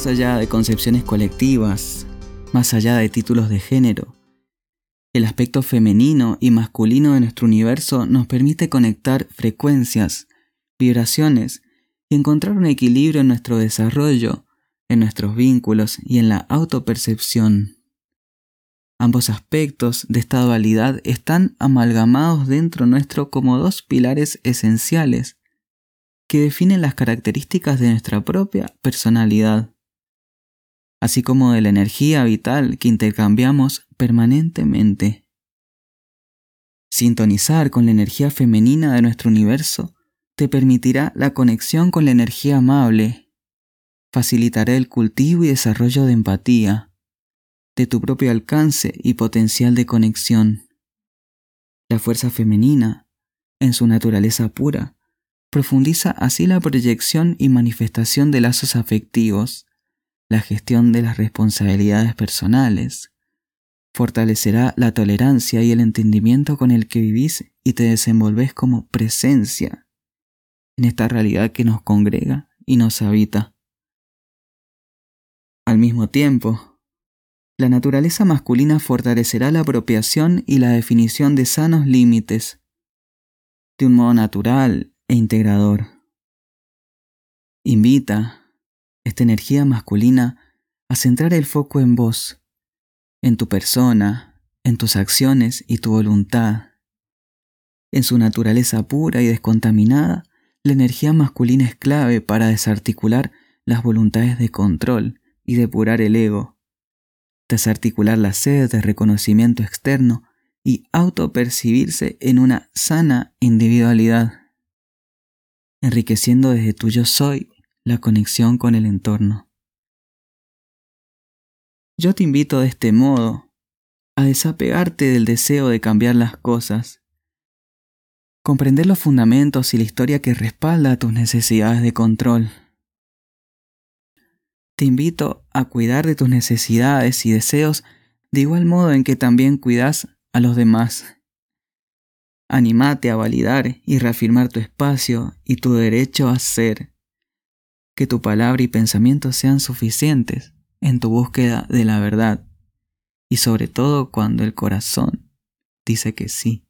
Más allá de concepciones colectivas, más allá de títulos de género, el aspecto femenino y masculino de nuestro universo nos permite conectar frecuencias, vibraciones y encontrar un equilibrio en nuestro desarrollo, en nuestros vínculos y en la autopercepción. Ambos aspectos de esta dualidad están amalgamados dentro nuestro como dos pilares esenciales que definen las características de nuestra propia personalidad, así como de la energía vital que intercambiamos permanentemente. Sintonizar con la energía femenina de nuestro universo te permitirá la conexión con la energía amable, facilitará el cultivo y desarrollo de empatía, de tu propio alcance y potencial de conexión. La fuerza femenina, en su naturaleza pura, profundiza así la proyección y manifestación de lazos afectivos, la gestión de las responsabilidades personales, fortalecerá la tolerancia y el entendimiento con el que vivís y te desenvolves como presencia en esta realidad que nos congrega y nos habita. Al mismo tiempo, la naturaleza masculina fortalecerá la apropiación y la definición de sanos límites, de un modo natural e integrador. Invita esta energía masculina a centrar el foco en vos, en tu persona, en tus acciones y tu voluntad. En su naturaleza pura y descontaminada, la energía masculina es clave para desarticular las voluntades de control y depurar el ego, desarticular la sed de reconocimiento externo y autopercibirse en una sana individualidad enriqueciendo desde tu yo soy la conexión con el entorno. Yo te invito de este modo a desapegarte del deseo de cambiar las cosas, comprender los fundamentos y la historia que respalda tus necesidades de control. Te invito a cuidar de tus necesidades y deseos de igual modo en que también cuidas a los demás. Anímate a validar y reafirmar tu espacio y tu derecho a ser. Que tu palabra y pensamiento sean suficientes en tu búsqueda de la verdad y sobre todo cuando el corazón dice que sí.